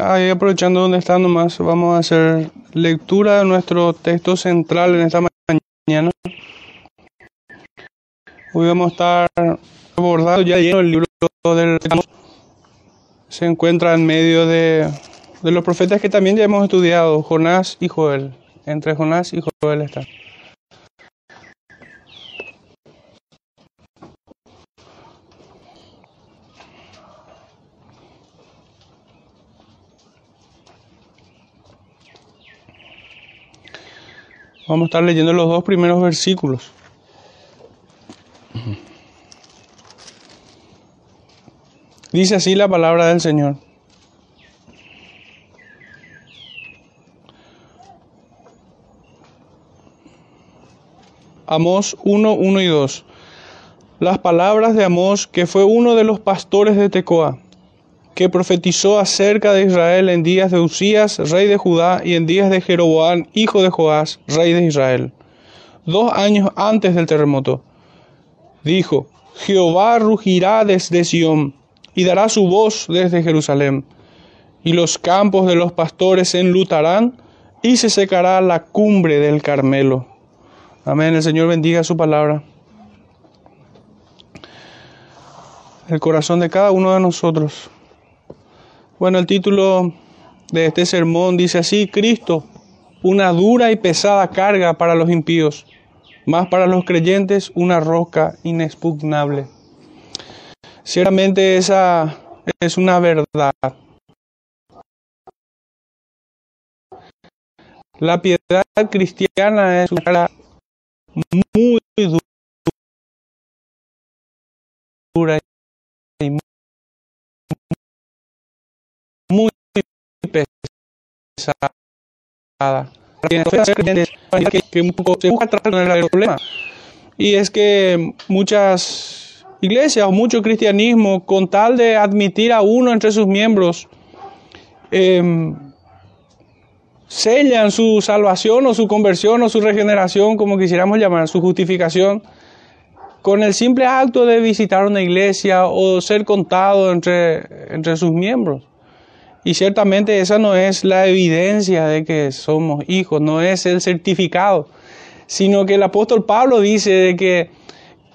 ahí aprovechando donde está nomás, vamos a hacer lectura de nuestro texto central en esta mañana. Hoy vamos a estar abordando ya lleno el libro del se encuentra en medio de, de los profetas que también ya hemos estudiado, Jonás y Joel. Entre Jonás y Joel está. Vamos a estar leyendo los dos primeros versículos. Dice así la palabra del Señor. Amós 1, 1 y 2. Las palabras de Amós, que fue uno de los pastores de Tecoa, que profetizó acerca de Israel en días de Usías, rey de Judá, y en días de Jeroboam, hijo de Joás, rey de Israel, dos años antes del terremoto. Dijo, Jehová rugirá desde Sión, y dará su voz desde Jerusalén, y los campos de los pastores se enlutarán, y se secará la cumbre del Carmelo. Amén. El Señor bendiga su palabra. El corazón de cada uno de nosotros. Bueno, el título de este sermón dice así, Cristo, una dura y pesada carga para los impíos, más para los creyentes una roca inexpugnable. Ciertamente esa es una verdad. La piedad cristiana es una muy dura pesada. Que busca el problema. Y es que muchas iglesias o mucho cristianismo, con tal de admitir a uno entre sus miembros, eh, sellan su salvación o su conversión o su regeneración, como quisiéramos llamar, su justificación, con el simple acto de visitar una iglesia o ser contado entre, entre sus miembros. Y ciertamente esa no es la evidencia de que somos hijos, no es el certificado, sino que el apóstol Pablo dice de que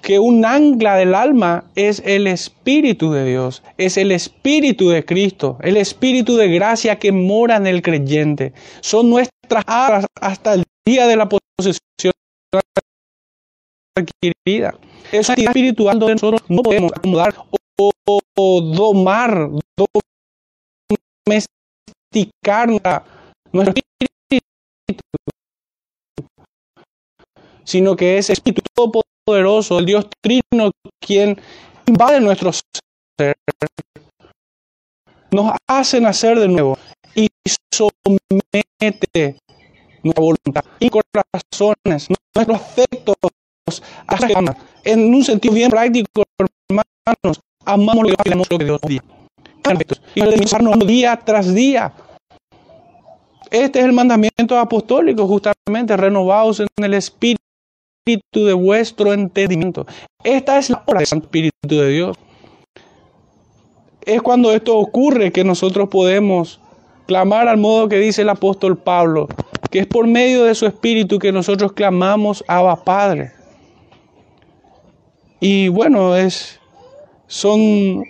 que un ancla del alma es el Espíritu de Dios, es el Espíritu de Cristo, el Espíritu de gracia que mora en el creyente. Son nuestras alas hasta el día de la posesión adquirida. Es espiritual donde nosotros no podemos acomodar o domar, domesticar nuestro espíritu, sino que es Espíritu poderoso, el Dios Trino, quien invade nuestro ser, nos hace nacer de nuevo y somete nuestra voluntad y corazones, nuestros afectos a En un sentido bien práctico, hermanos, amamos lo que, lo que Dios dice. Y nos día tras día. Este es el mandamiento apostólico, justamente renovados en el Espíritu de vuestro entendimiento. Esta es la obra del Santo Espíritu de Dios. Es cuando esto ocurre que nosotros podemos clamar al modo que dice el apóstol Pablo, que es por medio de su Espíritu que nosotros clamamos Abba Padre. Y bueno, es, son,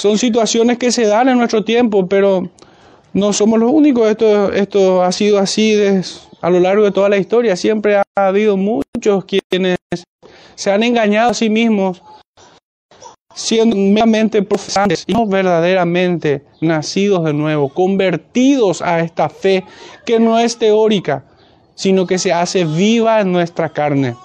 son situaciones que se dan en nuestro tiempo, pero no somos los únicos. Esto, esto ha sido así a lo largo de toda la historia. Siempre ha habido muchos quienes se han engañado a sí mismos siendo meramente profesantes y no verdaderamente nacidos de nuevo, convertidos a esta fe que no es teórica, sino que se hace viva en nuestra carne,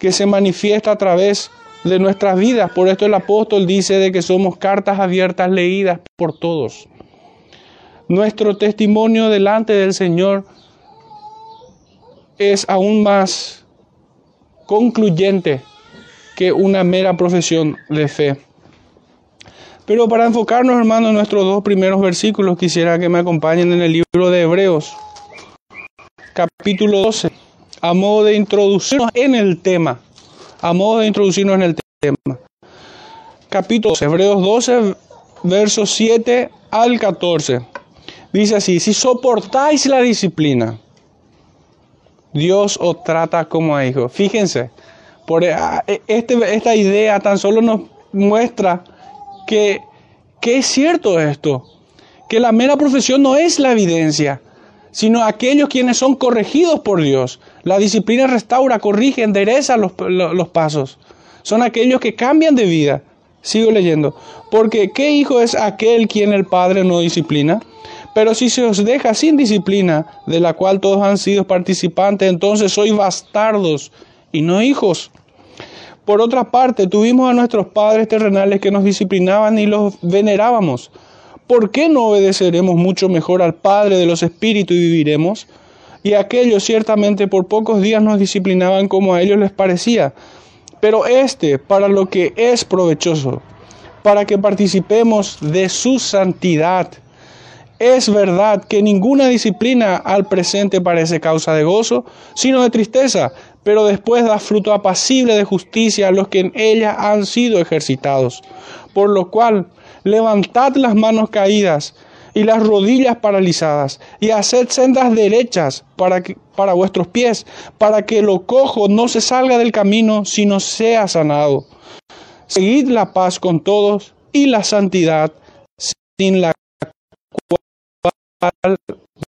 que se manifiesta a través de nuestras vidas. Por esto el apóstol dice de que somos cartas abiertas leídas por todos. Nuestro testimonio delante del Señor es aún más concluyente que una mera profesión de fe. Pero para enfocarnos, hermanos, en nuestros dos primeros versículos, quisiera que me acompañen en el libro de Hebreos, capítulo 12, a modo de introducirnos en el tema. A modo de introducirnos en el tema. Capítulo 12, Hebreos 12, versos 7 al 14. Dice así, si soportáis la disciplina, Dios os trata como a hijos. Fíjense, por eh, este, esta idea tan solo nos muestra que, que es cierto esto, que la mera profesión no es la evidencia, sino aquellos quienes son corregidos por Dios. La disciplina restaura, corrige, endereza los, los pasos. Son aquellos que cambian de vida. Sigo leyendo. Porque ¿qué hijo es aquel quien el Padre no disciplina? Pero si se os deja sin disciplina, de la cual todos han sido participantes, entonces sois bastardos y no hijos. Por otra parte, tuvimos a nuestros padres terrenales que nos disciplinaban y los venerábamos. ¿Por qué no obedeceremos mucho mejor al Padre de los Espíritus y viviremos? Y aquellos ciertamente por pocos días nos disciplinaban como a ellos les parecía, pero este para lo que es provechoso, para que participemos de su santidad. Es verdad que ninguna disciplina al presente parece causa de gozo, sino de tristeza, pero después da fruto apacible de justicia a los que en ella han sido ejercitados. Por lo cual, levantad las manos caídas y las rodillas paralizadas, y haced sendas derechas para, que, para vuestros pies, para que lo cojo no se salga del camino, sino sea sanado. Seguid la paz con todos y la santidad, sin la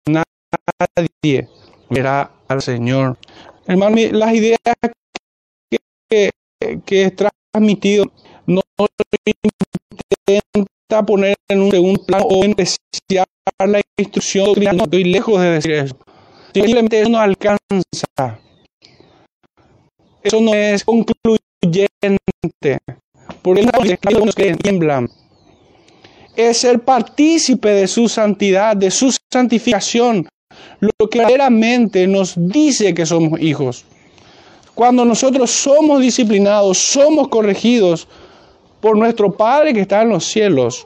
nadie verá al Señor. Hermano, las ideas que, que, he transmitido no intenta poner en un segundo plano o despreciar la instrucción doctrinal. Estoy lejos de decir eso. Simplemente eso no alcanza. Eso no es concluyente. Porque los que tiemblan es ser partícipe de su santidad, de su santificación, lo que verdaderamente nos dice que somos hijos. Cuando nosotros somos disciplinados, somos corregidos por nuestro Padre que está en los cielos,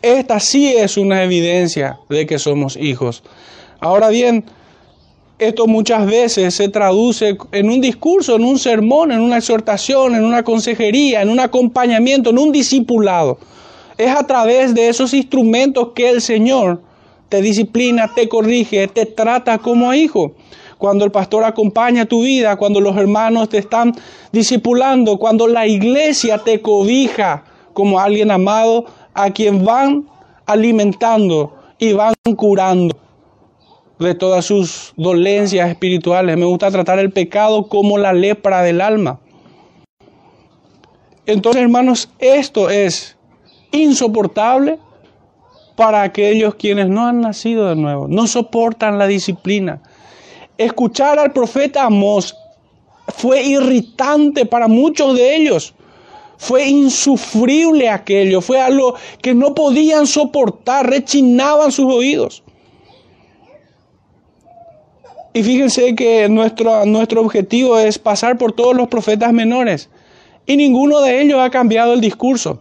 esta sí es una evidencia de que somos hijos. Ahora bien, esto muchas veces se traduce en un discurso, en un sermón, en una exhortación, en una consejería, en un acompañamiento, en un discipulado. Es a través de esos instrumentos que el Señor te disciplina, te corrige, te trata como hijo. Cuando el pastor acompaña tu vida, cuando los hermanos te están discipulando, cuando la iglesia te cobija como alguien amado a quien van alimentando y van curando de todas sus dolencias espirituales. Me gusta tratar el pecado como la lepra del alma. Entonces, hermanos, esto es insoportable para aquellos quienes no han nacido de nuevo, no soportan la disciplina. Escuchar al profeta Amós fue irritante para muchos de ellos. Fue insufrible aquello, fue algo que no podían soportar, rechinaban sus oídos. Y fíjense que nuestro, nuestro objetivo es pasar por todos los profetas menores. Y ninguno de ellos ha cambiado el discurso.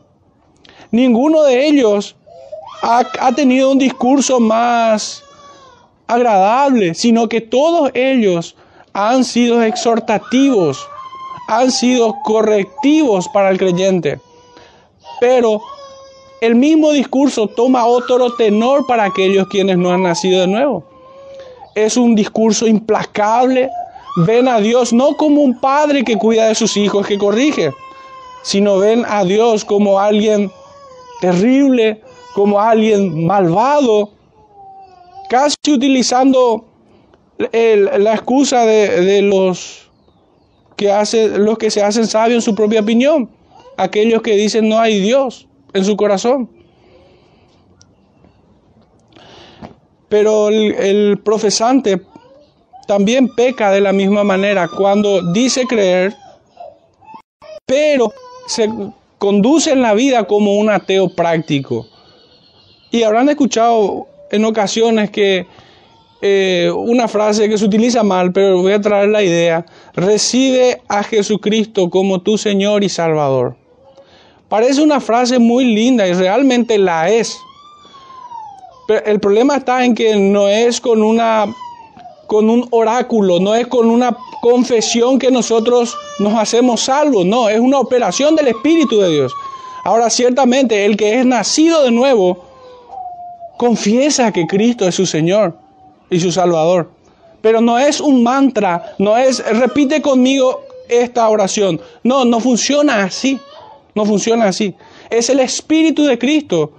Ninguno de ellos ha, tenido un discurso más agradable, sino que todos ellos han sido exhortativos, han sido correctivos para el creyente. Pero el mismo discurso toma otro tenor para aquellos quienes no han nacido de nuevo. Es un discurso implacable. Ven a Dios no como un padre que cuida de sus hijos, que corrige, sino ven a Dios como alguien terrible, como alguien malvado, casi utilizando la excusa de, los, que hace, los que se hacen sabios en su propia opinión, aquellos que dicen no hay Dios en su corazón. Pero el, el profesante también peca de la misma manera cuando dice creer, pero se conduce en la vida como un ateo práctico. Y habrán escuchado en ocasiones que eh, una frase que se utiliza mal, pero voy a traer la idea, recibe a Jesucristo como tu Señor y Salvador. Parece una frase muy linda y realmente la es. Pero el problema está en que no es con una con un oráculo, no es con una confesión que nosotros nos hacemos salvos, no, es una operación del Espíritu de Dios. Ahora, ciertamente, el que es nacido de nuevo confiesa que Cristo es su Señor y su Salvador. Pero no es un mantra, no es, repite conmigo esta oración. No, no funciona así. No funciona así. Es el Espíritu de Cristo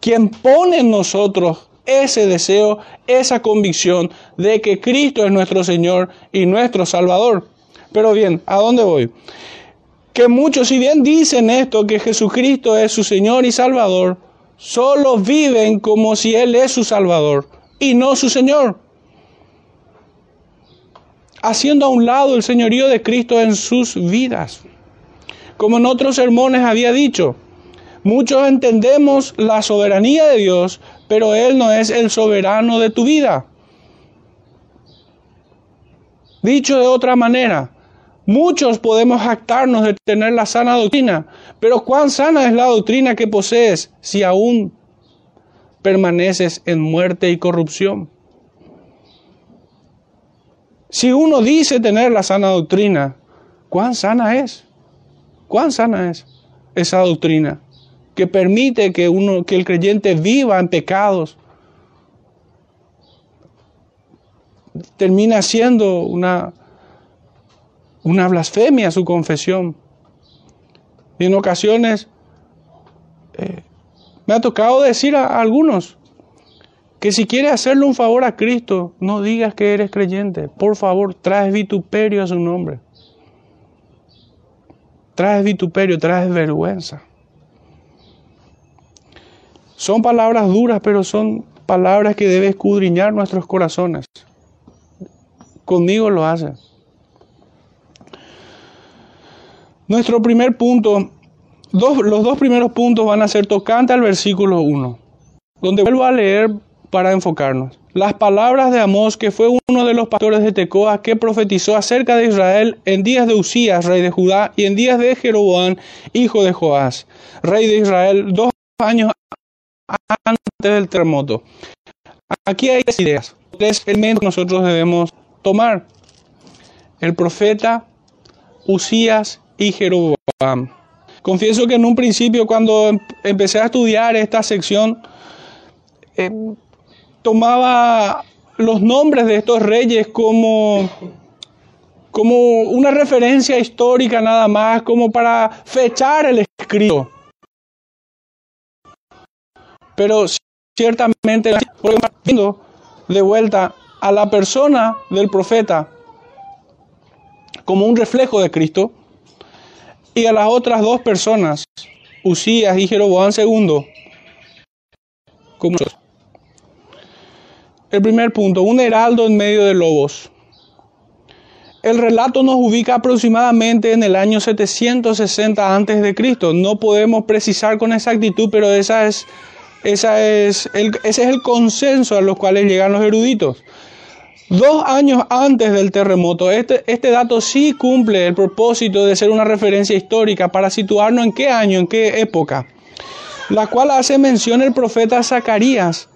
quien pone en nosotros ese deseo, esa convicción de que Cristo es nuestro Señor y nuestro Salvador. Pero bien, ¿a dónde voy? Que muchos, si bien dicen esto, que Jesucristo es su Señor y Salvador, solo viven como si Él es su Salvador y no su Señor haciendo a un lado el señorío de Cristo en sus vidas. Como en otros sermones había dicho, muchos entendemos la soberanía de Dios, pero Él no es el soberano de tu vida. Dicho de otra manera, muchos podemos jactarnos de tener la sana doctrina, pero ¿cuán sana es la doctrina que posees si aún permaneces en muerte y corrupción? Si uno dice tener la sana doctrina, ¿cuán sana es? ¿Cuán sana es esa doctrina que permite que uno que el creyente viva en pecados? Termina siendo una una blasfemia su confesión. Y en ocasiones eh, me ha tocado decir a algunos, que si quieres hacerle un favor a Cristo, no digas que eres creyente. Por favor, traes vituperio a su nombre. Traes vituperio, traes vergüenza. Son palabras duras, pero son palabras que debe escudriñar nuestros corazones. Conmigo lo hace. Nuestro primer punto, los dos primeros puntos van a ser tocante al versículo 1, donde vuelvo a leer para enfocarnos. Las palabras de Amós, que fue uno de los pastores de Tecoa, que profetizó acerca de Israel en días de Usías, rey de Judá, y en días de Jeroboam, hijo de Joás, rey de Israel, dos años antes del terremoto. Aquí hay tres ideas, tres elementos que nosotros debemos tomar. El profeta, Usías y Jeroboam. Confieso que en un principio cuando empecé a estudiar esta sección, eh, tomaba los nombres de estos reyes como, como una referencia histórica nada más, como para fechar el escrito. Pero ciertamente, de vuelta a la persona del profeta como un reflejo de Cristo y a las otras dos personas, Usías y Jeroboam II, como el primer punto, un heraldo en medio de lobos. El relato nos ubica aproximadamente en el año 760 antes de Cristo. No podemos precisar con exactitud, pero esa es, es ese es el consenso a los cuales llegan los eruditos. Dos años antes del terremoto, este, este dato sí cumple el propósito de ser una referencia histórica para situarnos en qué año, en qué época, la cual hace mención el profeta Zacarías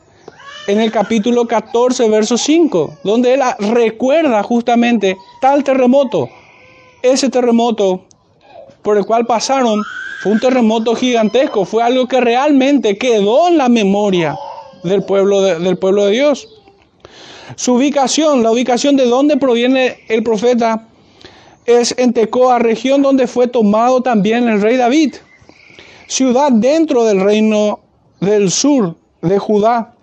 en el capítulo 14, verso 5, donde él recuerda justamente tal terremoto. Ese terremoto por el cual pasaron fue un terremoto gigantesco, fue algo que realmente quedó en la memoria del pueblo de, del pueblo de Dios. Su ubicación, la ubicación de donde proviene el profeta, es en Tecoa, región donde fue tomado también el rey David, ciudad dentro del reino del sur de Judá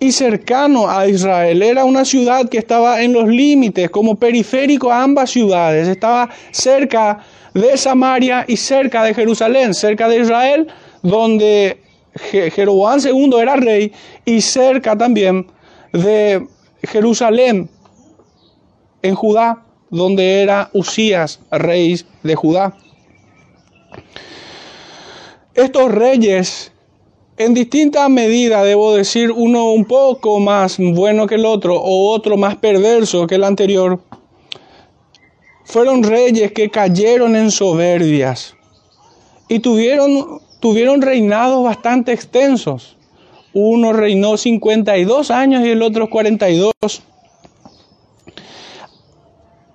y cercano a Israel. Era una ciudad que estaba en los límites, como periférico a ambas ciudades. Estaba cerca de Samaria y cerca de Jerusalén, cerca de Israel, donde Jeroboam II era rey, y cerca también de Jerusalén, en Judá, donde era Usías, rey de Judá. Estos reyes en distinta medida, debo decir, uno un poco más bueno que el otro o otro más perverso que el anterior, fueron reyes que cayeron en soberbias y tuvieron, tuvieron reinados bastante extensos. Uno reinó 52 años y el otro 42.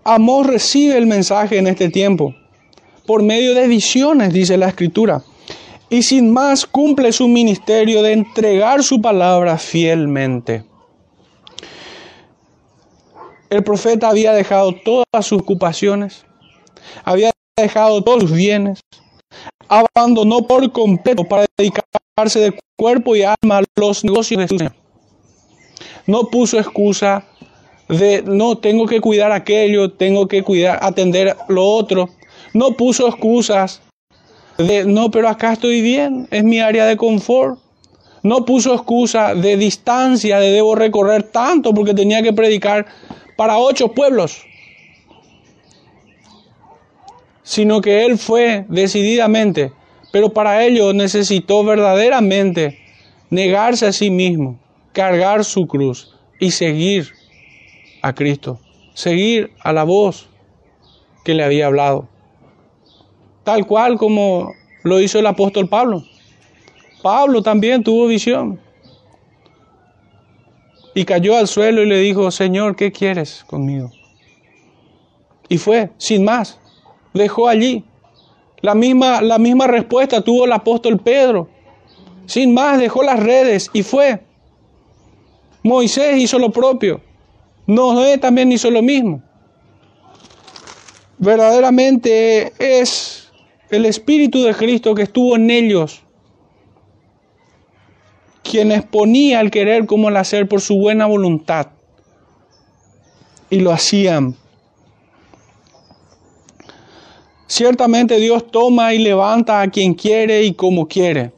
Amor recibe el mensaje en este tiempo por medio de visiones, dice la escritura. y sin más cumple su ministerio de entregar su palabra fielmente. El profeta había dejado todas sus ocupaciones, había dejado todos sus bienes, abandonó por completo para de cuerpo y alma los negocios de su Señor. No puso excusa de no tengo que cuidar aquello, tengo que cuidar, atender lo otro. No puso excusas de no, pero acá estoy bien, es mi área de confort. No puso excusa de distancia, de debo recorrer tanto porque tenía que predicar para ocho pueblos. Sino que él fue decididamente, pero para ello necesitó verdaderamente negarse a sí mismo, cargar su cruz y seguir a Cristo, seguir a la voz que le había hablado. Tal cual como lo hizo el apóstol Pablo. Pablo también tuvo visión. Y cayó al suelo y le dijo, Señor, ¿qué quieres conmigo? Y fue, sin más, dejó allí. La misma, la misma respuesta tuvo el apóstol Pedro. Sin más, dejó las redes y fue. Moisés hizo lo propio. Noé también hizo lo mismo. Verdaderamente es el Espíritu de Cristo que estuvo en ellos, quien exponía el querer como el hacer por su buena voluntad. Y lo hacían. Ciertamente Dios toma y levanta a quien quiere y como quiere,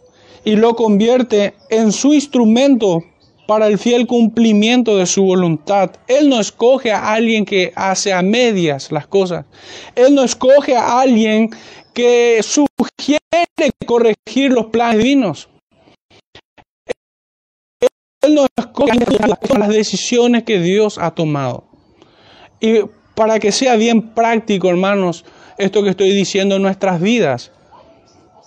y lo convierte en su instrumento para el fiel cumplimiento de su voluntad. Él no escoge a alguien que hace a medias las cosas. Él no escoge a alguien que sugiere corregir los planes divinos. Él no escoge las decisiones que Dios ha tomado. Y para que sea bien práctico, hermanos, esto que estoy diciendo en nuestras vidas.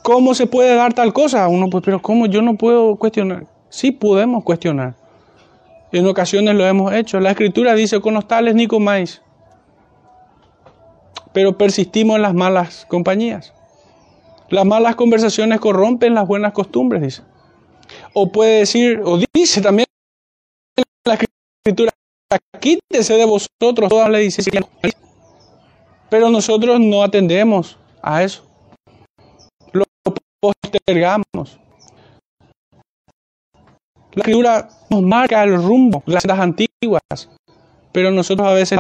¿Cómo se puede dar tal cosa? Uno, pues, pero ¿cómo yo no puedo cuestionar? Sí podemos cuestionar. En ocasiones lo hemos hecho. La escritura dice, con los tales ni comáis. Pero persistimos en las malas compañías. Las malas conversaciones corrompen las buenas costumbres, dice. O puede decir, o dice también la escritura, quítese de vosotros, todas le dice, pero nosotros no atendemos a eso. Lo postergamos. La escritura nos marca el rumbo, las antiguas, pero nosotros a veces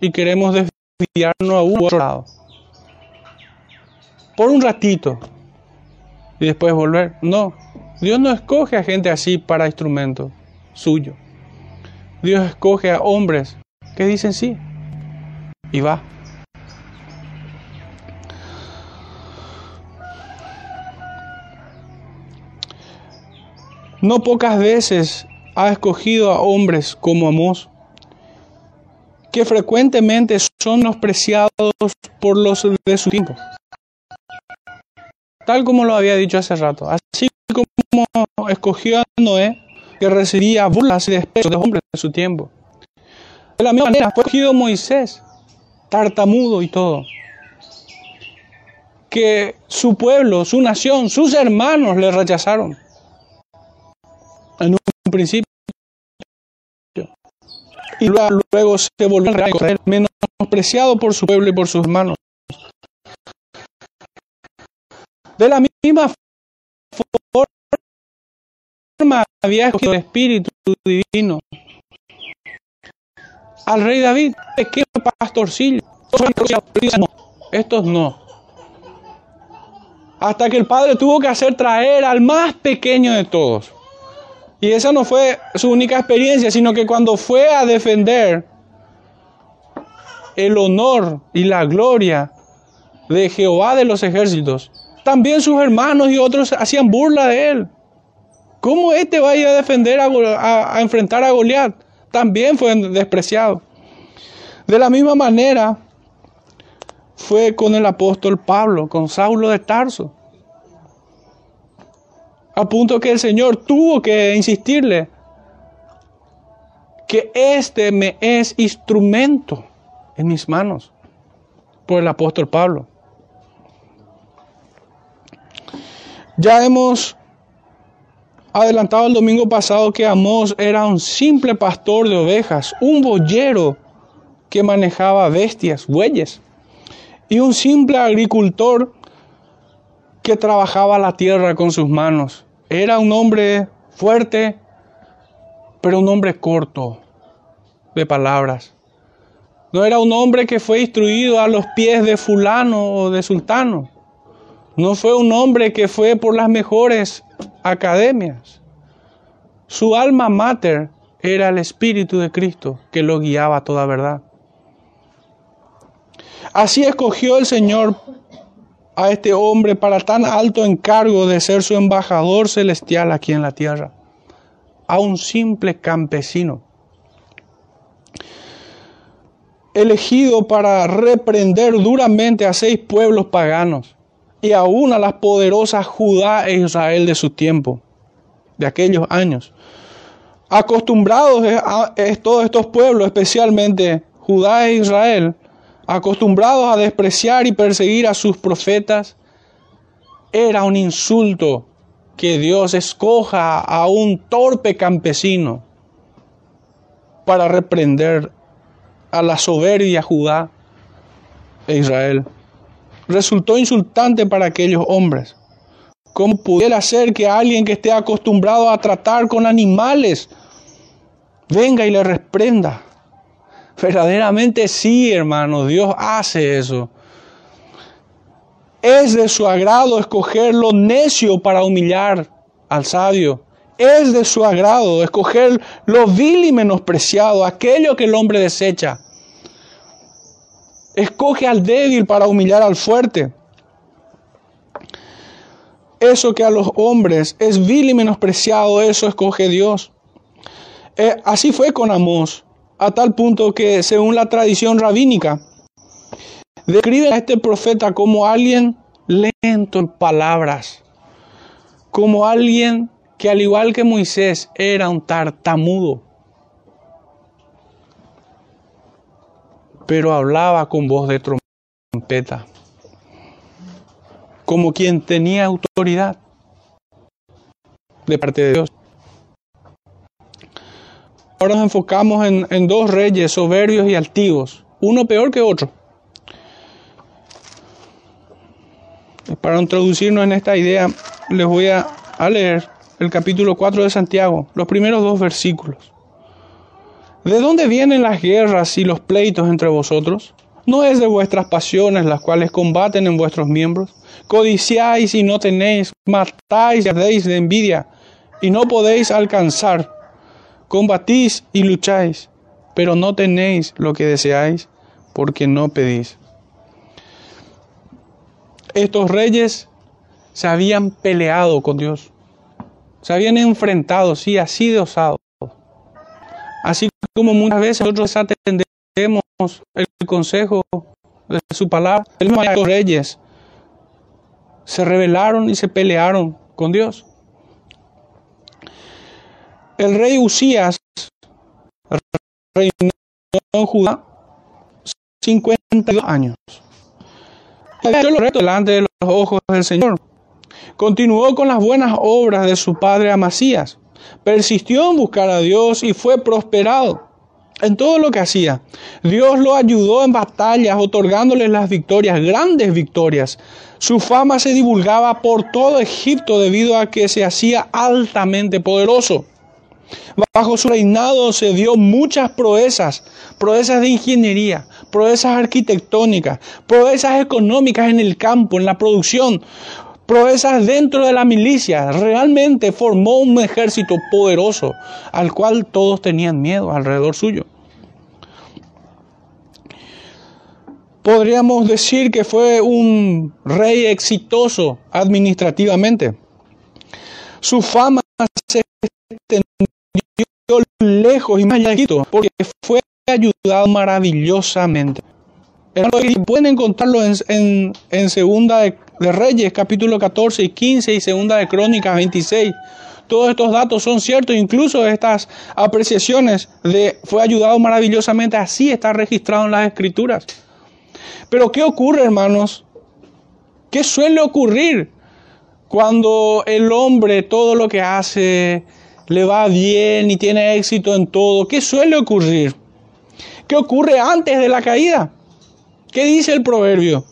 y queremos desviarnos a un otro lado. Por un ratito y después volver. No, Dios no escoge a gente así para instrumento suyo. Dios escoge a hombres que dicen sí y va. No pocas veces ha escogido a hombres como Amós, que frecuentemente son despreciados por los de su tiempo. Tal como lo había dicho hace rato. Así como escogió a Noé, que recibía burlas y despechos de hombres de su tiempo. De la misma manera fue escogido Moisés, tartamudo y todo. Que su pueblo, su nación, sus hermanos le rechazaron en un principio. Y luego, se volvió a correr menospreciado por su pueblo y por sus hermanos. De la misma forma había escogido el Espíritu Divino al rey David, pequeño pastorcillo. Estos no. Hasta que el padre tuvo que hacer traer al más pequeño de todos. Y esa no fue su única experiencia, sino que cuando fue a defender el honor y la gloria de Jehová de los ejércitos, también sus hermanos y otros hacían burla de él. ¿Cómo este va a ir a defender, a, enfrentar a Goliat? También fue despreciado. De la misma manera fue con el apóstol Pablo, con Saulo de Tarso. A punto que el Señor tuvo que insistirle que este me es instrumento en mis manos por el apóstol Pablo. Ya hemos adelantado el domingo pasado que Amós era un simple pastor de ovejas, un boyero que manejaba bestias, bueyes, y un simple agricultor que trabajaba la tierra con sus manos. Era un hombre fuerte, pero un hombre corto de palabras. No era un hombre que fue instruido a los pies de fulano o de sultano. No fue un hombre que fue por las mejores academias. Su alma mater era el Espíritu de Cristo que lo guiaba a toda verdad. Así escogió el Señor a este hombre para tan alto encargo de ser su embajador celestial aquí en la tierra, a un simple campesino, elegido para reprender duramente a seis pueblos paganos y aún a las poderosas Judá e Israel de su tiempo, de aquellos años. Acostumbrados a, todos estos pueblos, especialmente Judá e Israel, acostumbrados a despreciar y perseguir a sus profetas, era un insulto que Dios escoja a un torpe campesino para reprender a la soberbia Judá e Israel. Resultó insultante para aquellos hombres. ¿Cómo pudiera ser que alguien que esté acostumbrado a tratar con animales venga y le reprenda? Verdaderamente sí, hermano, Dios hace eso. Es de su agrado escoger lo necio para humillar al sabio. Es de su agrado escoger lo vil y menospreciado, aquello que el hombre desecha. Escoge al débil para humillar al fuerte. Eso que a los hombres es vil y menospreciado, eso escoge Dios. Eh, así fue con Amós a tal punto que, según la tradición rabínica, describe a este profeta como alguien lento en palabras, como alguien que al igual que Moisés era un tartamudo, pero hablaba con voz de trompeta, como quien tenía autoridad de parte de Dios. Ahora nos enfocamos en, dos reyes soberbios y altivos, uno peor que otro. Para introducirnos en esta idea, les voy a, leer el capítulo 4 de Santiago, los primeros dos versículos. ¿De dónde vienen las guerras y los pleitos entre vosotros? ¿No es de vuestras pasiones las cuales combaten en vuestros miembros? Codiciáis y no tenéis, matáis y ardéis de envidia y no podéis alcanzar combatís y lucháis, pero no tenéis lo que deseáis porque no pedís. Estos reyes se habían peleado con Dios, se habían enfrentado, sí, así de osado. Así como muchas veces nosotros atendemos el consejo de su palabra, los reyes se rebelaron y se pelearon con Dios. El rey Usías reinó en Judá 52 años. delante de los ojos del Señor. Continuó con las buenas obras de su padre Amasías. Persistió en buscar a Dios y fue prosperado en todo lo que hacía. Dios lo ayudó en batallas, otorgándole las victorias, grandes victorias. Su fama se divulgaba por todo Egipto debido a que se hacía altamente poderoso. Bajo su reinado se dio muchas proezas, proezas de ingeniería, proezas arquitectónicas, proezas económicas en el campo, en la producción, proezas dentro de la milicia. Realmente formó un ejército poderoso al cual todos tenían miedo alrededor suyo. Podríamos decir que fue un rey exitoso administrativamente. Su fama se extendió lejos y más allá porque fue ayudado maravillosamente. Pueden encontrarlo en, Segunda de, Reyes, capítulo 14 y 15 y Segunda de Crónicas 26. Todos estos datos son ciertos, incluso estas apreciaciones de fue ayudado maravillosamente, así está registrado en las escrituras. Pero ¿qué ocurre, hermanos? ¿Qué suele ocurrir Cuando el hombre todo lo que hace le va bien y tiene éxito en todo, ¿qué suele ocurrir? ¿Qué ocurre antes de la caída? ¿Qué dice el proverbio?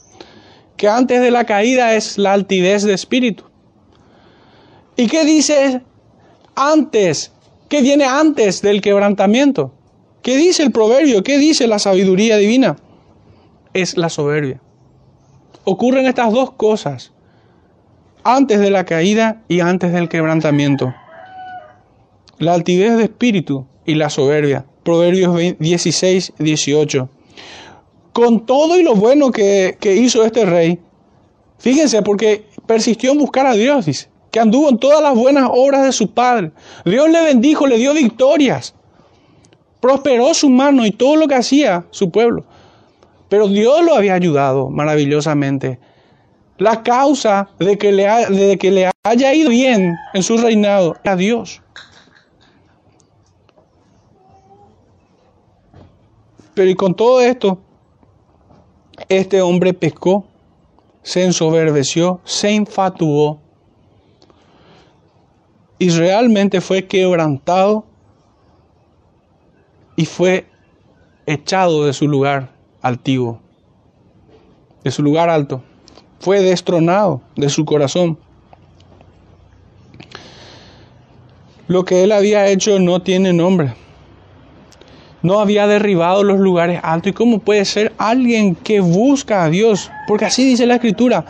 Que antes de la caída es la altivez de espíritu. ¿Y qué dice antes? ¿Qué viene antes del quebrantamiento? ¿Qué dice el proverbio? ¿Qué dice la sabiduría divina? Es la soberbia. Ocurren estas dos cosas, antes de la caída y antes del quebrantamiento. La altivez de espíritu y la soberbia. Proverbios 16, 18. Con todo y lo bueno que, que hizo este rey, fíjense, porque persistió en buscar a Dios, dice, que anduvo en todas las buenas obras de su padre. Dios le bendijo, le dio victorias. Prosperó su mano y todo lo que hacía su pueblo. Pero Dios lo había ayudado maravillosamente. La causa de que le, de que le haya ido bien en su reinado era Dios. Pero y con todo esto, este hombre pescó, se ensoberbeció, se infatuó y realmente fue quebrantado y fue echado de su lugar altivo, de su lugar alto. Fue destronado de su corazón. Lo que él había hecho no tiene nombre no había derribado los lugares altos. ¿Y cómo puede ser alguien que busca a Dios? Porque así dice la Escritura.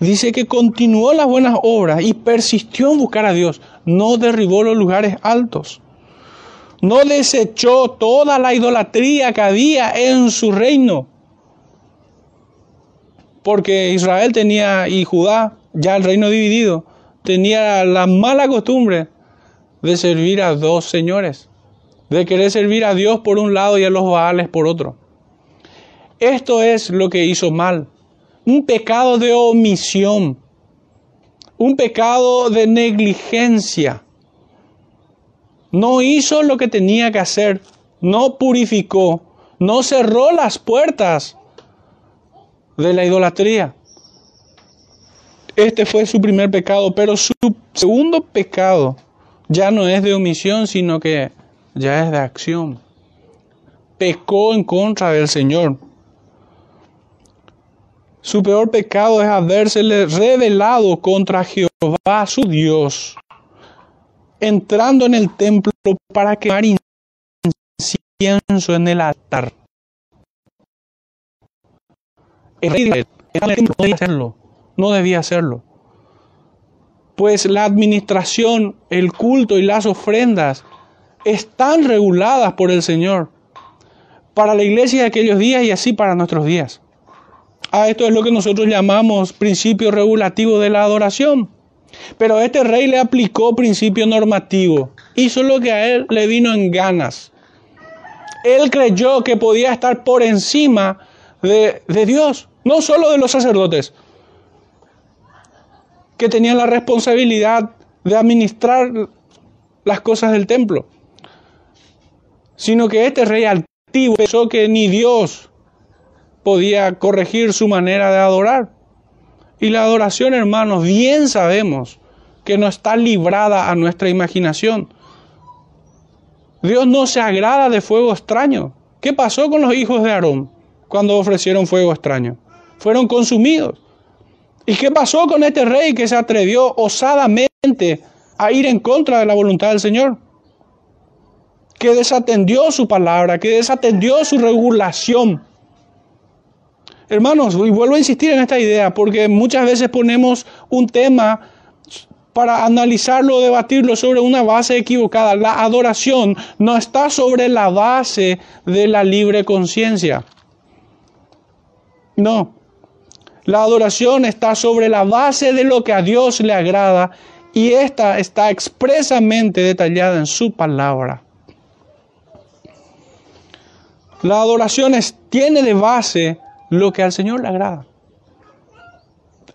Dice que continuó las buenas obras y persistió en buscar a Dios. No derribó los lugares altos. No desechó toda la idolatría que había en su reino. Porque Israel tenía y Judá, ya el reino dividido, tenía la mala costumbre de servir a dos señores de querer servir a Dios por un lado y a los Baales por otro. Esto es lo que hizo mal. Un pecado de omisión. Un pecado de negligencia. No hizo lo que tenía que hacer. No purificó. No cerró las puertas de la idolatría. Este fue su primer pecado, pero su segundo pecado ya no es de omisión, sino que ya es de acción. Pecó en contra del Señor. Su peor pecado es habérsele revelado contra Jehová, su Dios, entrando en el templo para quemar incienso en el altar. El rey no debía hacerlo, no debía hacerlo. Pues la administración, el culto y las ofrendas están reguladas por el Señor para la iglesia de aquellos días y así para nuestros días. A esto es lo que nosotros llamamos principio regulativo de la adoración. Pero este rey le aplicó principio normativo. Hizo lo que a él le vino en ganas. Él creyó que podía estar por encima de, de Dios, no solo de los sacerdotes, que tenían la responsabilidad de administrar las cosas del templo sino que este rey altivo pensó que ni Dios podía corregir su manera de adorar. Y la adoración, hermanos, bien sabemos que no está librada a nuestra imaginación. Dios no se agrada de fuego extraño. ¿Qué pasó con los hijos de Aarón cuando ofrecieron fuego extraño? Fueron consumidos. ¿Y qué pasó con este rey que se atrevió osadamente a ir en contra de la voluntad del Señor? Que desatendió su palabra, que desatendió su regulación. Hermanos, y vuelvo a insistir en esta idea, porque muchas veces ponemos un tema para analizarlo, debatirlo sobre una base equivocada. La adoración no está sobre la base de la libre conciencia. No. La adoración está sobre la base de lo que a Dios le agrada y esta está expresamente detallada en su palabra. La adoración tiene de base lo que al Señor le agrada.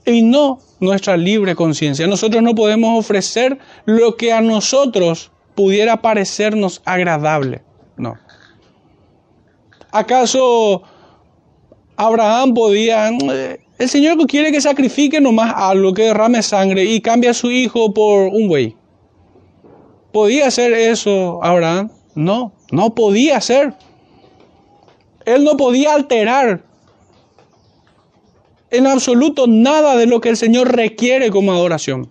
Y no nuestra libre conciencia. Nosotros no podemos ofrecer lo que a nosotros pudiera parecernos agradable. No. ¿Acaso Abraham podía, eh, el Señor quiere que sacrifique nomás algo, que derrame sangre y cambie a su hijo por un buey. ¿Podía hacer eso Abraham? No, no podía hacer. Él no podía alterar en absoluto nada de lo que el Señor requiere como adoración.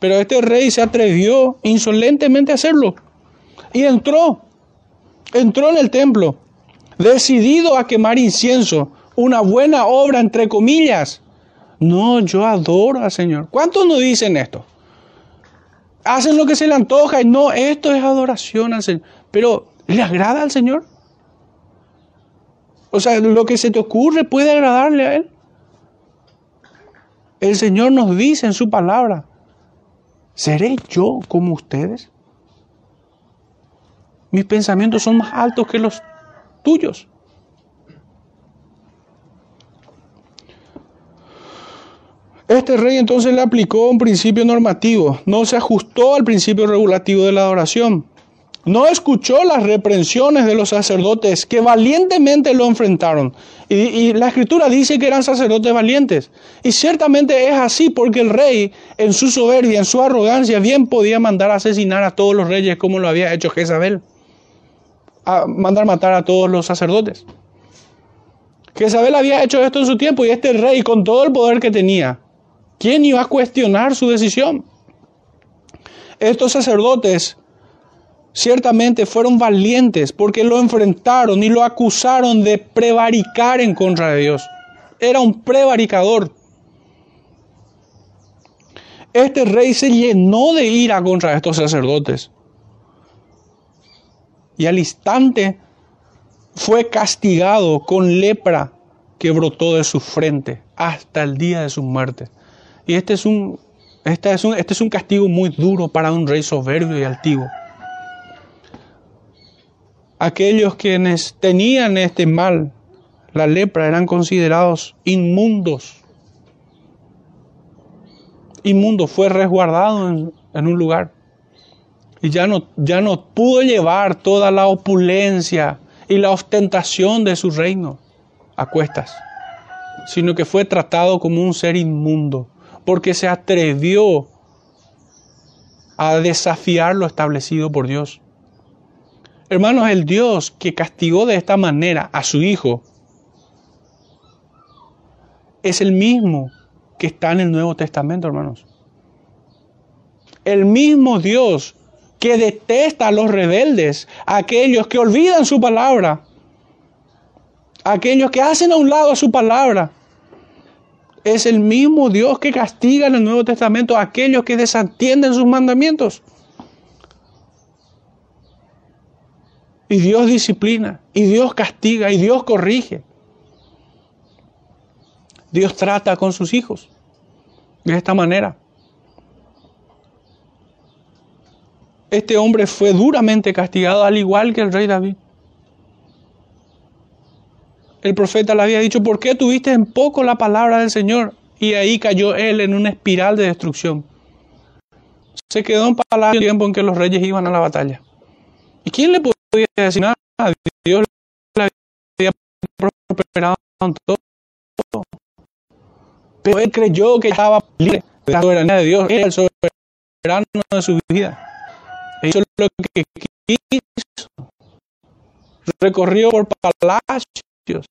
Pero este rey se atrevió insolentemente a hacerlo. Y entró, entró en el templo, decidido a quemar incienso, una buena obra entre comillas. No, yo adoro al Señor. ¿Cuántos no dicen esto? Hacen lo que se le antoja y no, esto es adoración al Señor. Pero, ¿le agrada al Señor? O sea, lo que se te ocurre puede agradarle a Él. El Señor nos dice en su palabra, ¿seré yo como ustedes? Mis pensamientos son más altos que los tuyos. Este rey entonces le aplicó un principio normativo, no se ajustó al principio regulativo de la adoración. No escuchó las reprensiones de los sacerdotes que valientemente lo enfrentaron. Y, la escritura dice que eran sacerdotes valientes. Y ciertamente es así porque el rey, en su soberbia, en su arrogancia, bien podía mandar asesinar a todos los reyes como lo había hecho Jezabel. A mandar matar a todos los sacerdotes. Jezabel había hecho esto en su tiempo y este rey, con todo el poder que tenía, ¿quién iba a cuestionar su decisión? Estos sacerdotes ciertamente fueron valientes porque lo enfrentaron y lo acusaron de prevaricar en contra de Dios. Era un prevaricador. Este rey se llenó de ira contra estos sacerdotes. Y al instante fue castigado con lepra que brotó de su frente hasta el día de su muerte. Y este es un, este es un, este es un castigo muy duro para un rey soberbio y altivo aquellos quienes tenían este mal, la lepra, eran considerados inmundos. Inmundo fue resguardado en, un lugar y ya no, ya no pudo llevar toda la opulencia y la ostentación de su reino a cuestas, sino que fue tratado como un ser inmundo, porque se atrevió a desafiar lo establecido por Dios. Hermanos, el Dios que castigó de esta manera a su Hijo es el mismo que está en el Nuevo Testamento, hermanos. El mismo Dios que detesta a los rebeldes, a aquellos que olvidan su palabra, a aquellos que hacen a un lado su palabra. Es el mismo Dios que castiga en el Nuevo Testamento a aquellos que desatienden sus mandamientos. Y Dios disciplina, y Dios castiga, y Dios corrige. Dios trata con sus hijos de esta manera. Este hombre fue duramente castigado al igual que el rey David. El profeta le había dicho, ¿por qué tuviste en poco la palabra del Señor? Y ahí cayó él en una espiral de destrucción. Se quedó en palabra el tiempo en que los reyes iban a la batalla. ¿Y quién le podía decir nada? Dios le había prosperado en todo. Pero él creyó que estaba libre de la soberanía de Dios. Era el soberano de su vida. Hizo lo que quiso. Recorrió por palacios.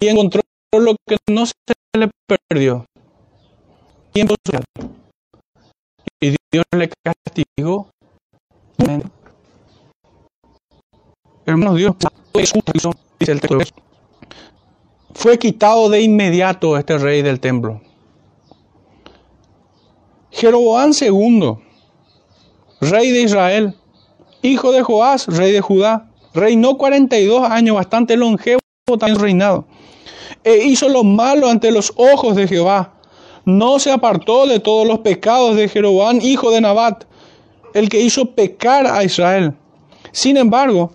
Y encontró lo que no se le perdió. Tiempo Y Dios le castigó Hermanos, Dios texto. Fue quitado de inmediato este rey del templo. Jeroboam II, rey de Israel, hijo de Joás, rey de Judá, reinó 42 años, bastante longevo también reinado, e hizo lo malo ante los ojos de Jehová. No se apartó de todos los pecados de Jeroboam, hijo de Nabat, el que hizo pecar a Israel. Sin embargo,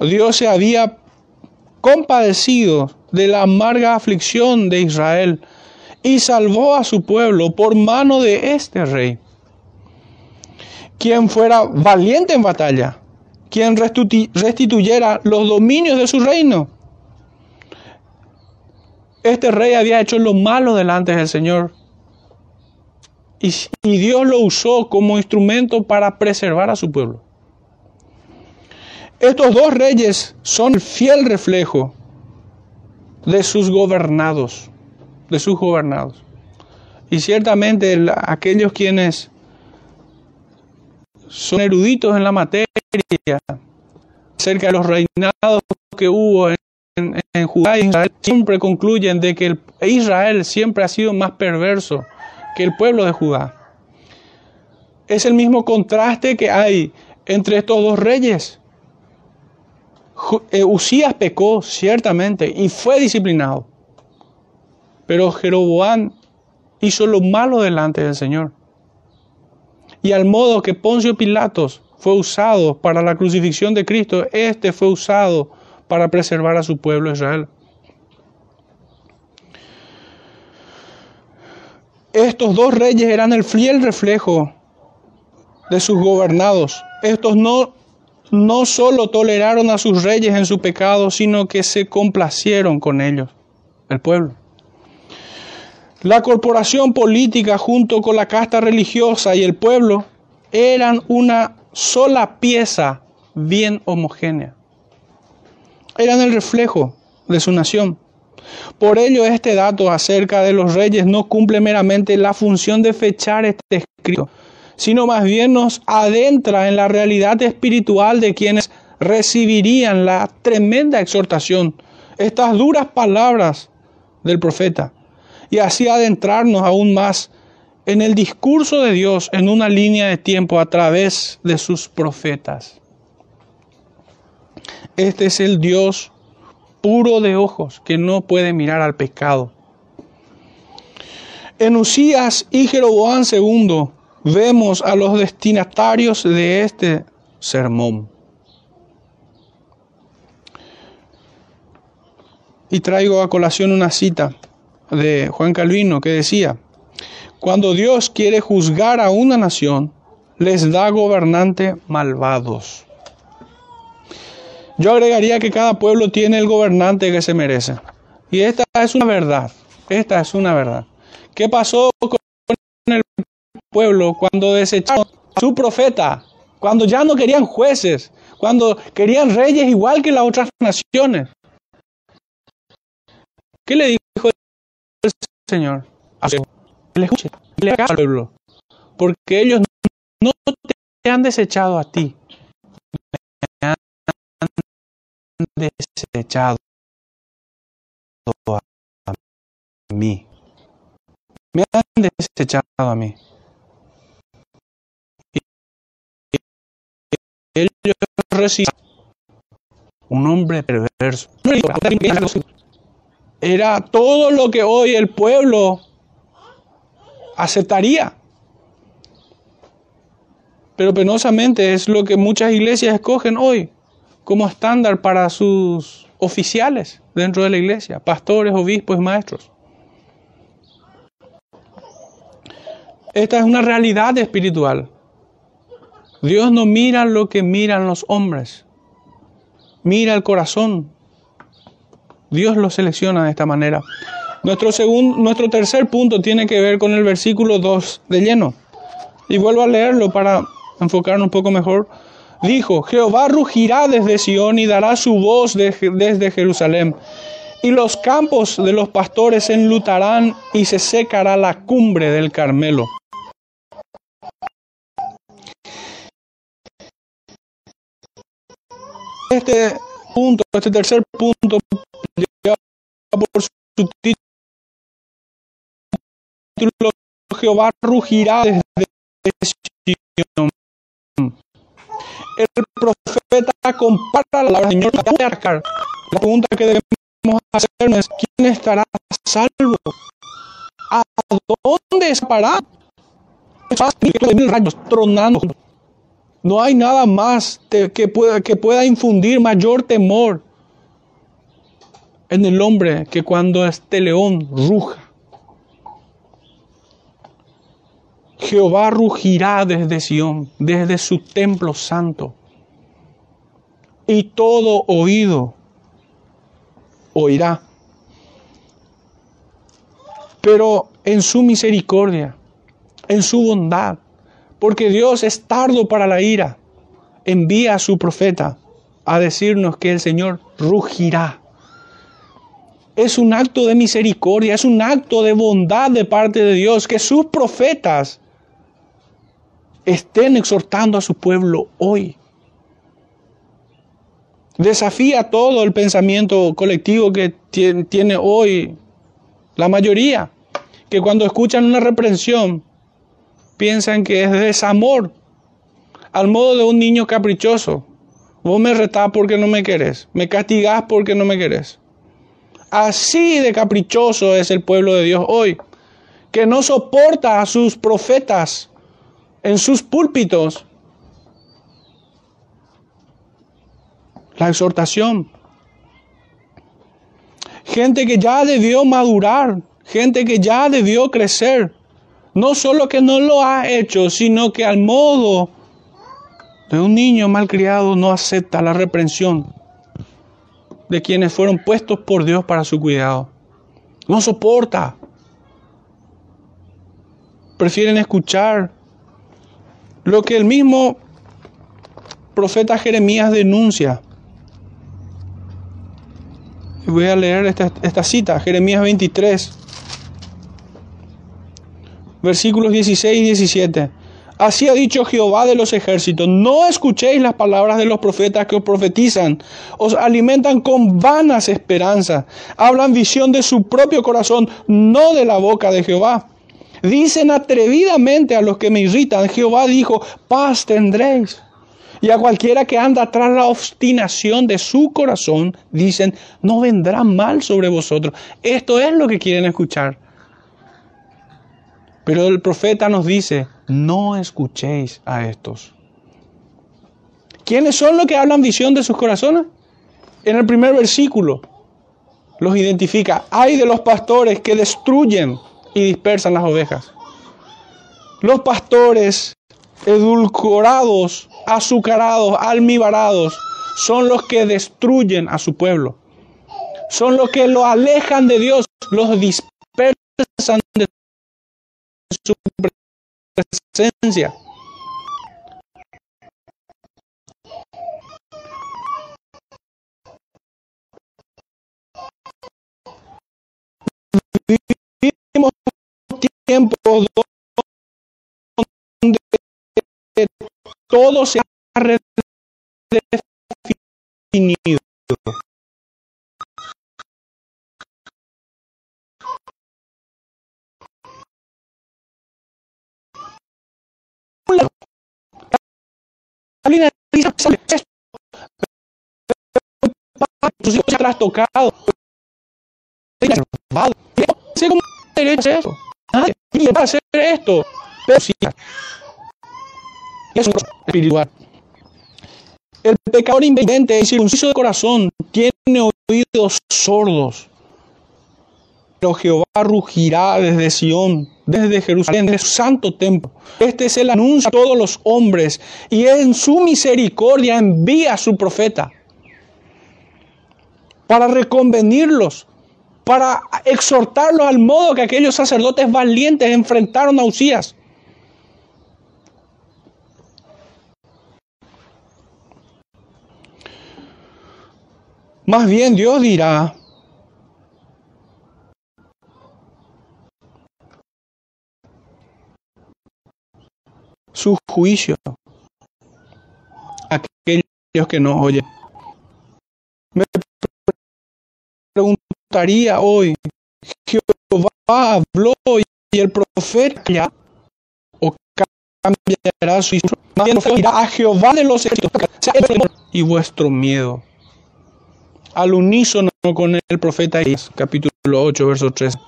Dios se había compadecido de la amarga aflicción de Israel y salvó a su pueblo por mano de este rey, quien fuera valiente en batalla, quien restituyera los dominios de su reino Este rey había hecho lo malo delante del Señor. Y, Dios lo usó como instrumento para preservar a su pueblo. Estos dos reyes son el fiel reflejo de sus gobernados, de sus gobernados. Y ciertamente aquellos quienes son eruditos en la materia acerca de los reinados que hubo en, Judá y Israel, siempre concluyen de que Israel siempre ha sido más perverso que el pueblo de Judá. Es el mismo contraste que hay entre estos dos reyes. Eh, Usías pecó, ciertamente, y fue disciplinado. Pero Jeroboam hizo lo malo delante del Señor. Y al modo que Poncio Pilatos fue usado para la crucifixión de Cristo, este fue usado para preservar a su pueblo Israel. Estos dos reyes eran el fiel reflejo de sus gobernados. Estos no, no solo toleraron a sus reyes en su pecado, sino que se complacieron con ellos, el pueblo. La corporación política junto con la casta religiosa y el pueblo eran una sola pieza bien homogénea. Eran el reflejo de su nación. Por ello este dato acerca de los reyes no cumple meramente la función de fechar este escrito, sino más bien nos adentra en la realidad espiritual de quienes recibirían la tremenda exhortación, estas duras palabras del profeta y así adentrarnos aún más en el discurso de Dios en una línea de tiempo a través de sus profetas. Este es el Dios puro de ojos que no puede mirar al pecado. En Usías y Jeroboam II vemos a los destinatarios de este sermón. Y traigo a colación una cita de Juan Calvino que decía, cuando Dios quiere juzgar a una nación, les da gobernantes malvados. Yo agregaría que cada pueblo tiene el gobernante que se merece. Y esta es una verdad. Esta es una verdad. ¿Qué pasó con el pueblo cuando desecharon a su profeta? Cuando ya no querían jueces, cuando querían reyes igual que las otras naciones. ¿Qué le dijo el Señor. Le escuche, le al pueblo, porque ellos no te han desechado a ti, me han desechado a mí. Me han desechado a mí. Un hombre perverso era todo lo que hoy el pueblo aceptaría. Pero penosamente es lo que muchas iglesias escogen hoy como estándar para sus oficiales dentro de la iglesia, pastores, obispos y maestros. Esta es una realidad espiritual. Dios no mira lo que miran los hombres, mira el corazón, Dios lo selecciona de esta manera. Nuestro, segundo, nuestro tercer punto tiene que ver con el versículo 2 de lleno. Y vuelvo a leerlo para enfocarnos un poco mejor. Dijo, Jehová rugirá desde Sión y dará su voz desde Jerusalén. Y los campos de los pastores enlutarán y se secará la cumbre del Carmelo. Este punto, este tercer punto por su título Jehová rugirá desde. El profeta compara la palabra Señor La pregunta que debemos hacernos es ¿quién estará salvo? ¿A dónde se parará? mil rayos tronando. No hay nada más que pueda, que pueda infundir mayor temor en el hombre que cuando este león ruja. Jehová rugirá desde Sión, desde su templo santo, y todo oído oirá. pero en su misericordia, en su bondad, porque Dios es tardo para la ira, envía a su profeta a decirnos que el Señor rugirá. Es un acto de misericordia, es un acto de bondad de parte de Dios, que sus profetas estén exhortando a su pueblo hoy. Desafía todo el pensamiento colectivo que tiene hoy la mayoría, que cuando escuchan una reprensión piensan que es desamor, al modo de un niño caprichoso. Vos me retás porque no me querés, me castigás porque no me querés. Así de caprichoso es el pueblo de Dios hoy, que no soporta a sus profetas en sus púlpitos. La exhortación. Gente que ya debió madurar, gente que ya debió crecer. No solo que no lo ha hecho, sino que al modo de un niño malcriado no acepta la reprensión de quienes fueron puestos por Dios para su cuidado. No soporta. Prefieren escuchar lo que el mismo profeta Jeremías denuncia. Voy a leer esta, esta cita, Jeremías 23, versículos 16 y 17. Así ha dicho Jehová de los ejércitos, no escuchéis las palabras de los profetas que os profetizan, os alimentan con vanas esperanzas, hablan visión de su propio corazón, no de la boca de Jehová. Dicen atrevidamente a los que me irritan, Jehová dijo, paz tendréis. Y a cualquiera que anda tras la obstinación de su corazón, dicen, no vendrá mal sobre vosotros. Esto es lo que quieren escuchar. Pero el profeta nos dice, no escuchéis a estos. ¿Quiénes son los que hablan visión de sus corazones? En el primer versículo los identifica. Hay de los pastores que destruyen y dispersan las ovejas. Los pastores edulcorados, azucarados, almibarados, son los que destruyen a su pueblo. Son los que lo alejan de Dios, los dispersan de su presencia. Vivimos tiempos donde todo se ha redefinido. Carolina dice esto. Tus hijos se han trastocado. Sé cómo derecho eso. Nadie tiene para hacer esto. Pero sí. Es un espiritual. El pecador invidente y circunciso de corazón tiene oídos sordos. Pero Jehová rugirá desde Sión, desde Jerusalén, desde su santo templo. Este es el anuncio a todos los hombres y en su misericordia envía a su profeta para reconvenirlos, para exhortarlos al modo que aquellos sacerdotes valientes enfrentaron a Usías. Más bien Dios dirá, su juicio a aquellos que no oyen. Me preguntaría hoy, ¿Jehová habló y el profeta ya o cambiará su discurso? a Jehová de los ejércitos y vuestro miedo. Al unísono con el profeta Isaías, capítulo 8, verso 3.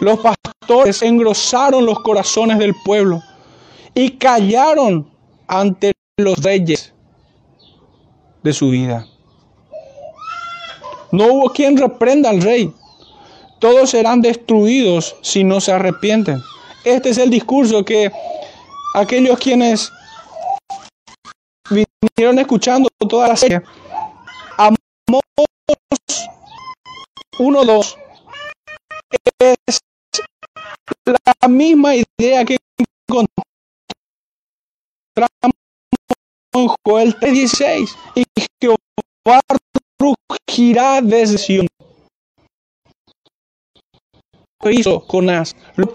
Los pastores engrosaron los corazones del pueblo y callaron ante los reyes de su vida. No hubo quien reprenda al rey. Todos serán destruidos si no se arrepienten. Este es el discurso que aquellos quienes vinieron escuchando toda la serie, Amos 1, 2, es la misma idea que en Joel 3:16 y Jehová rugirá desde Sion. Lo hizo Jonás, lo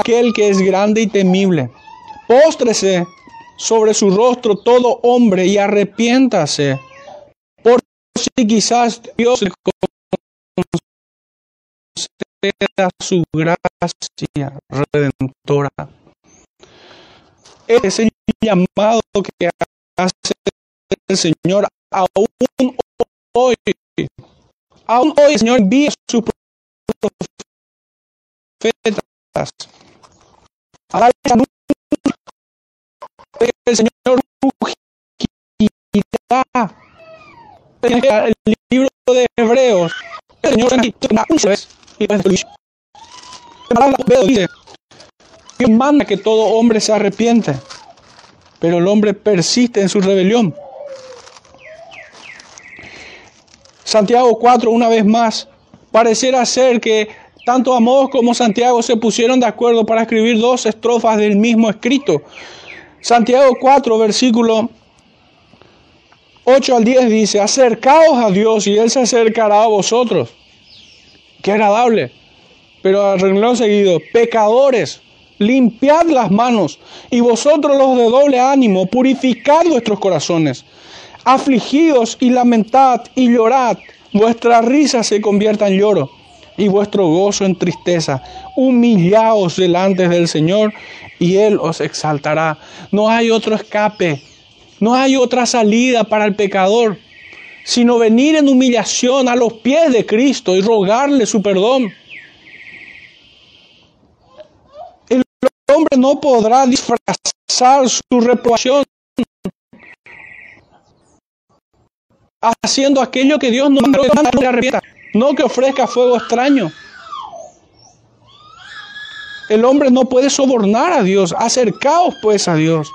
aquel que es grande y temible. Póstrese sobre su rostro todo hombre y arrepiéntase, por si quizás Dios le conceda su gracia redentora. Es el llamado que hace el Señor aún hoy. Aún hoy el Señor envía sus profetas a el Señor rugirá. El libro de Hebreos, el Señor una vez y Dios manda que todo hombre se arrepiente, pero el hombre persiste en su rebelión. Santiago 4, una vez más, pareciera ser que tanto Amós como Santiago se pusieron de acuerdo para escribir dos estrofas del mismo escrito. Santiago 4, versículo 8 al 10 dice, acercaos a Dios y Él se acercará a vosotros. Qué agradable. Pero arregló seguido, pecadores, limpiad las manos y vosotros los de doble ánimo, purificad vuestros corazones. Afligidos y lamentad y llorad, vuestra risa se convierta en lloro y vuestro gozo en tristeza. Humillaos delante del Señor y Él os exaltará. No hay otro escape, no hay otra salida para el pecador, sino venir en humillación a los pies de Cristo y rogarle su perdón. Hombre no podrá disfrazar su reprobación haciendo aquello que Dios no arrepienta, no que ofrezca fuego extraño. El hombre no puede sobornar a Dios. Acercaos pues a Dios,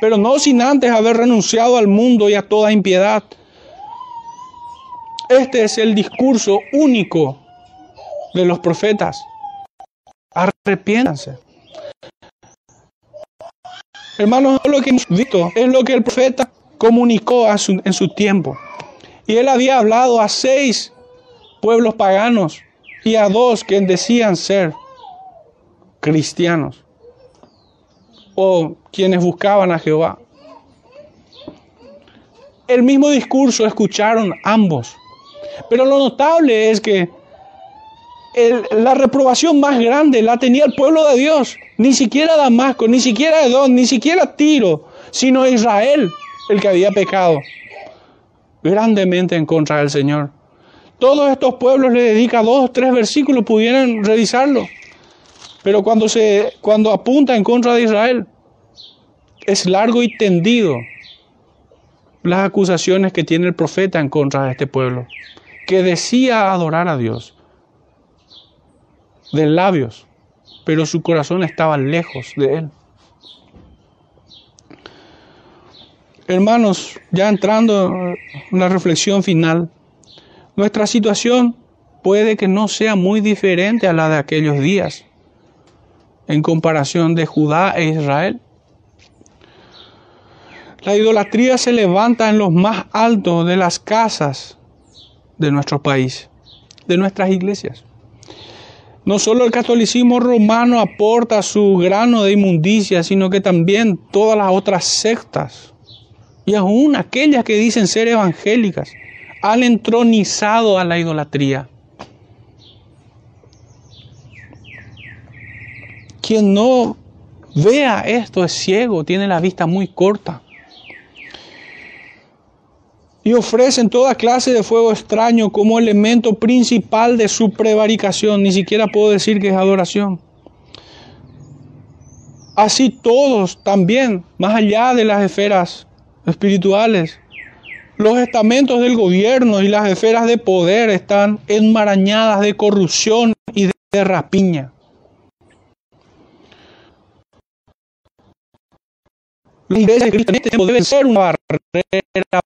pero no sin antes haber renunciado al mundo y a toda impiedad. Este es el discurso único de los profetas. Arrepiéntanse. Hermanos, lo que hemos visto es lo que el profeta comunicó en su tiempo. Y él había hablado a seis pueblos paganos y a dos que decían ser cristianos o quienes buscaban a Jehová. El mismo discurso escucharon ambos, pero lo notable es que la reprobación más grande la tenía el pueblo de Dios, ni siquiera Damasco, ni siquiera Edom, ni siquiera Tiro, sino Israel el que había pecado grandemente en contra del Señor. Todos estos pueblos le dedican dos tres versículos, pudieran revisarlo. Pero cuando, se, cuando apunta en contra de Israel, es largo y tendido las acusaciones que tiene el profeta en contra de este pueblo, que decía adorar a Dios de labios, pero su corazón estaba lejos de él. Hermanos, ya entrando en la reflexión final, nuestra situación puede que no sea muy diferente a la de aquellos días en comparación de Judá e Israel. La idolatría se levanta en los más altos de las casas de nuestro país, de nuestras iglesias. No solo el catolicismo romano aporta su grano de inmundicia, sino que también todas las otras sectas y aún aquellas que dicen ser evangélicas han entronizado a la idolatría. Quien no vea esto es ciego, tiene la vista muy corta. Y ofrecen toda clase de fuego extraño como elemento principal de su prevaricación. Ni siquiera puedo decir que es adoración. Así todos también, más allá de las esferas espirituales, los estamentos del gobierno y las esferas de poder están enmarañadas de corrupción y de rapiña. La iglesia cristiana debe ser una barrera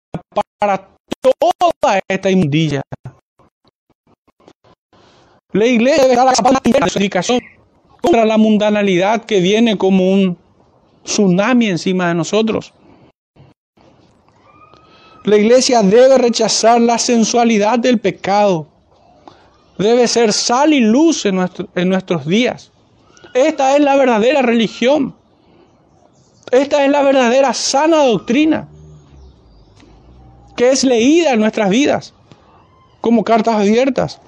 para toda esta inmundicia. La iglesia debe estar a la predicación contra la mundanalidad que viene como un tsunami encima de nosotros. La iglesia debe rechazar la sensualidad del pecado. Debe ser sal y luz en, en nuestros días. Esta es la verdadera religión. Esta es la verdadera sana doctrina que es leída en nuestras vidas como cartas abiertas.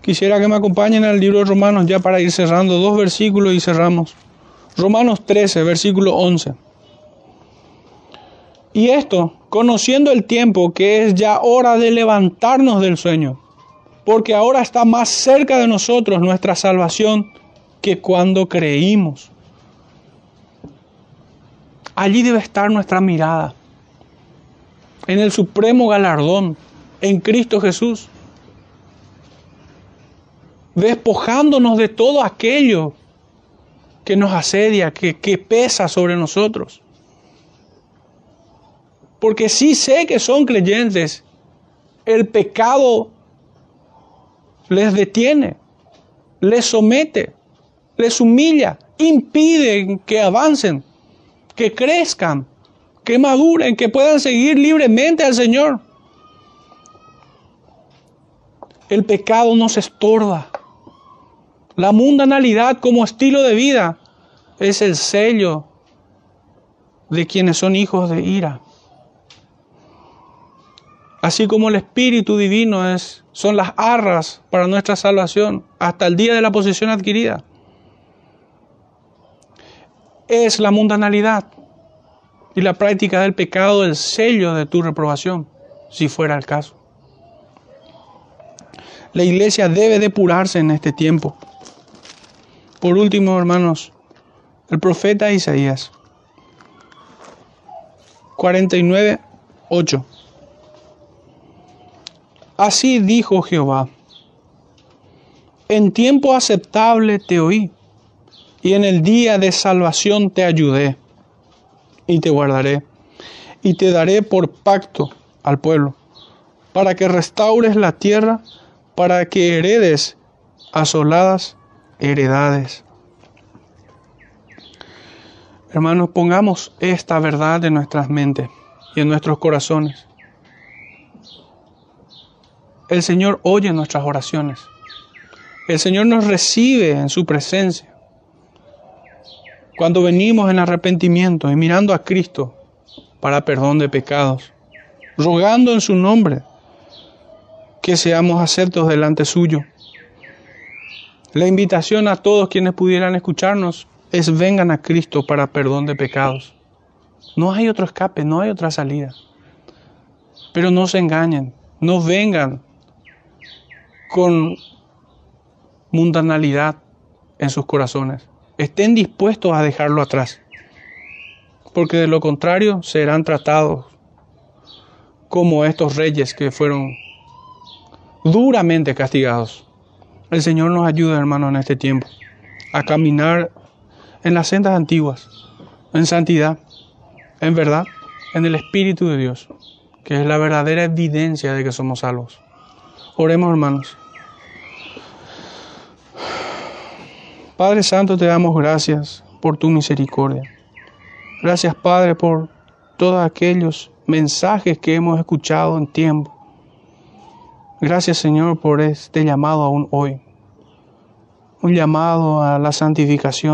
Quisiera que me acompañen al libro de Romanos ya para ir cerrando dos versículos y cerramos. Romanos 13, versículo 11. Y esto, conociendo el tiempo que es ya hora de levantarnos del sueño, porque ahora está más cerca de nosotros nuestra salvación que cuando creímos. Allí debe estar nuestra mirada, en el supremo galardón, en Cristo Jesús, despojándonos de todo aquello que nos asedia, que, que pesa sobre nosotros. Porque sí sé que son creyentes, el pecado les detiene, les somete, les humilla, impide que avancen, que crezcan, que maduren, que puedan seguir libremente al Señor. El pecado nos estorba. La mundanalidad como estilo de vida es el sello de quienes son hijos de ira. Así como el Espíritu Divino es, son las arras para nuestra salvación hasta el día de la posesión adquirida. Es la mundanalidad y la práctica del pecado el sello de tu reprobación, si fuera el caso. La iglesia debe depurarse en este tiempo. Por último, hermanos, el profeta Isaías 49, 8. Así dijo Jehová, en tiempo aceptable te oí, y en el día de salvación te ayudé, y te guardaré, y te daré por pacto al pueblo, para que restaures la tierra, para que heredes asoladas heredades. Hermanos, pongamos esta verdad en nuestras mentes y en nuestros corazones. El Señor oye nuestras oraciones. El Señor nos recibe en su presencia. Cuando venimos en arrepentimiento y mirando a Cristo para perdón de pecados, rogando en su nombre que seamos aceptos delante suyo. La invitación a todos quienes pudieran escucharnos es vengan a Cristo para perdón de pecados. No hay otro escape, no hay otra salida. Pero no se engañen, no vengan con mundanalidad en sus corazones. Estén dispuestos a dejarlo atrás, porque de lo contrario serán tratados como estos reyes que fueron duramente castigados. El Señor nos ayuda, hermano, en este tiempo a caminar en las sendas antiguas, en santidad, en verdad, en el Espíritu de Dios, que es la verdadera evidencia de que somos salvos. Oremos, hermanos. Padre Santo, te damos gracias por tu misericordia. Gracias, Padre, por todos aquellos mensajes que hemos escuchado en tiempo. Gracias, Señor, por este llamado aún hoy. Un llamado a la santificación.